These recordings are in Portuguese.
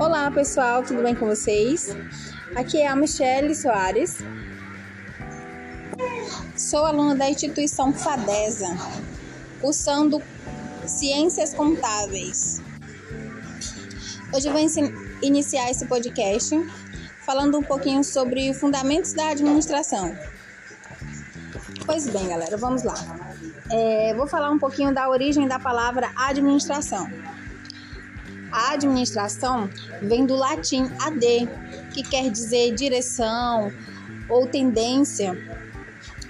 Olá pessoal, tudo bem com vocês? Aqui é a Michelle Soares. Sou aluna da instituição FADESA, cursando Ciências Contábeis. Hoje eu vou iniciar esse podcast falando um pouquinho sobre fundamentos da administração. Pois bem, galera, vamos lá. É, vou falar um pouquinho da origem da palavra administração. A administração vem do latim ad, que quer dizer direção ou tendência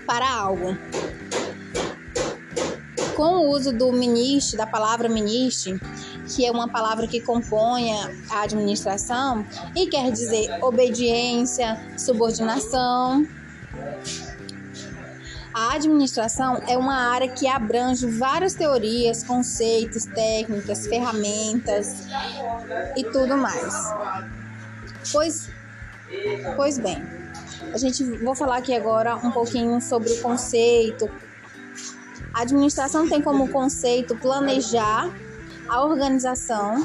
para algo. Com o uso do ministro, da palavra ministro, que é uma palavra que compõe a administração e quer dizer obediência, subordinação, a administração é uma área que abrange várias teorias, conceitos, técnicas, ferramentas e tudo mais. Pois, pois bem, a gente vou falar aqui agora um pouquinho sobre o conceito. A administração tem como conceito planejar a organização,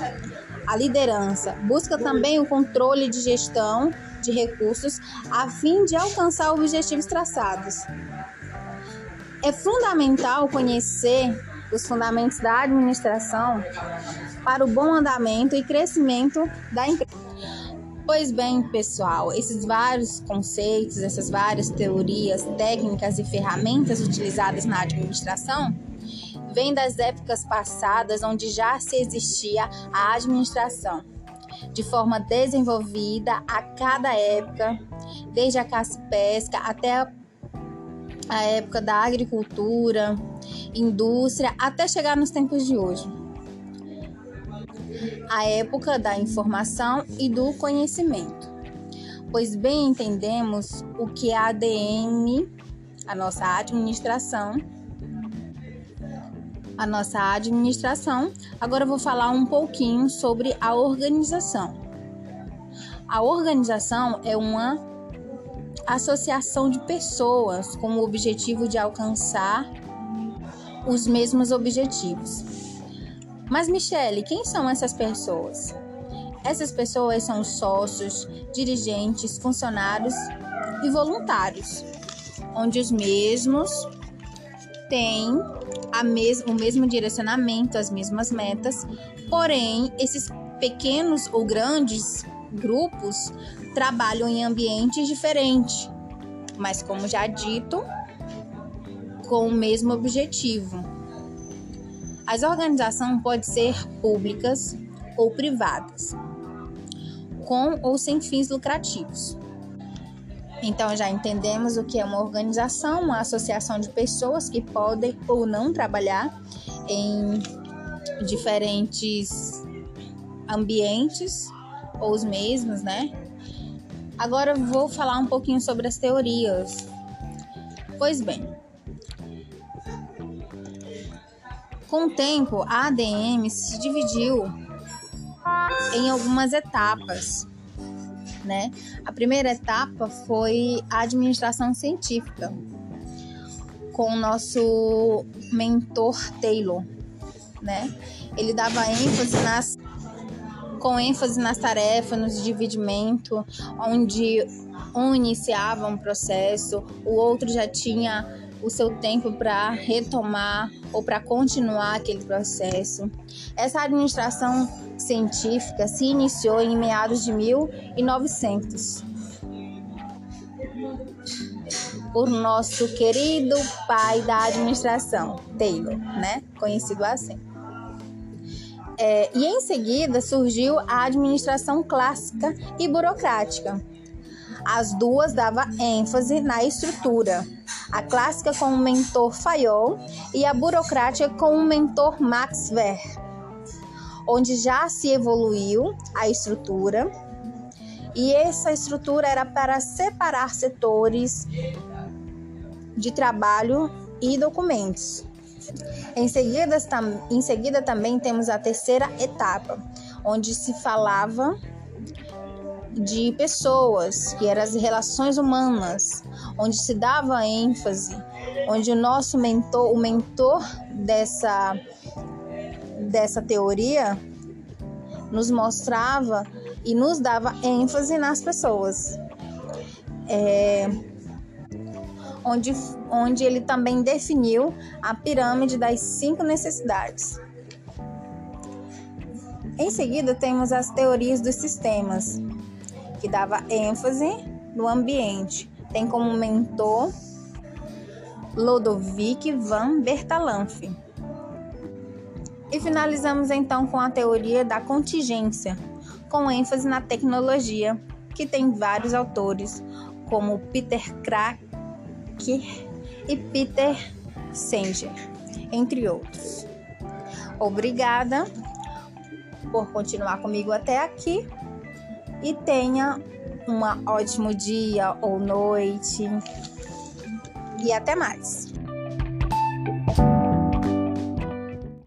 a liderança, busca também o controle de gestão de recursos a fim de alcançar objetivos traçados. É fundamental conhecer os fundamentos da administração para o bom andamento e crescimento da empresa. Pois bem, pessoal, esses vários conceitos, essas várias teorias, técnicas e ferramentas utilizadas na administração vêm das épocas passadas onde já se existia a administração de forma desenvolvida a cada época, desde a caça pesca até a a época da agricultura, indústria, até chegar nos tempos de hoje. A época da informação e do conhecimento. Pois bem entendemos o que é a ADN, a nossa administração, a nossa administração. Agora vou falar um pouquinho sobre a organização. A organização é uma associação de pessoas com o objetivo de alcançar os mesmos objetivos. Mas, Michele, quem são essas pessoas? Essas pessoas são sócios, dirigentes, funcionários e voluntários, onde os mesmos têm mes o mesmo direcionamento, as mesmas metas, porém, esses pequenos ou grandes grupos trabalham em ambientes diferentes, mas como já dito, com o mesmo objetivo. As organizações podem ser públicas ou privadas, com ou sem fins lucrativos. Então já entendemos o que é uma organização, uma associação de pessoas que podem ou não trabalhar em diferentes ambientes ou os mesmos, né? Agora vou falar um pouquinho sobre as teorias. Pois bem, com o tempo, a ADM se dividiu em algumas etapas, né? A primeira etapa foi a administração científica, com o nosso mentor Taylor, né? Ele dava ênfase nas com ênfase nas tarefas, no dividimento, onde um iniciava um processo, o outro já tinha o seu tempo para retomar ou para continuar aquele processo. Essa administração científica se iniciou em meados de 1900 por nosso querido pai da administração, Taylor, né? Conhecido assim. É, e em seguida surgiu a administração clássica e burocrática. As duas davam ênfase na estrutura, a clássica com o mentor Fayol e a burocrática com o mentor Max Weber, onde já se evoluiu a estrutura e essa estrutura era para separar setores de trabalho e documentos. Em seguida, em seguida também temos a terceira etapa, onde se falava de pessoas, que eram as relações humanas, onde se dava ênfase, onde o nosso mentor, o mentor dessa, dessa teoria, nos mostrava e nos dava ênfase nas pessoas. É, onde, onde ele também definiu a pirâmide das cinco necessidades. Em seguida, temos as teorias dos sistemas, que dava ênfase no ambiente. Tem como mentor Lodovic van Bertalanffy. E finalizamos então com a teoria da contingência, com ênfase na tecnologia, que tem vários autores, como Peter Crack e Peter Singer, entre outros. Obrigada por continuar comigo até aqui e tenha um ótimo dia ou noite e até mais.